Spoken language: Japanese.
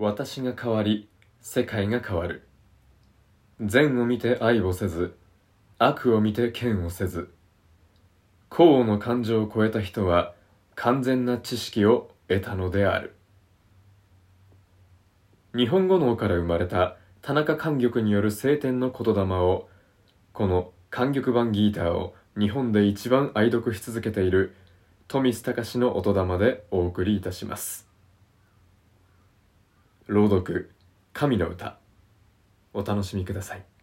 私が変わり世界が変わる。善を見て愛をせず悪を見て嫌をせず。幸の感情を超えた人は完全な知識を得たのである。日本語脳から生まれた田中寛玉による聖典の言霊をこの寛玉版ギーターを日本で一番愛読し続けている富須隆の音玉でお送りいたします。朗読神の歌お楽しみください。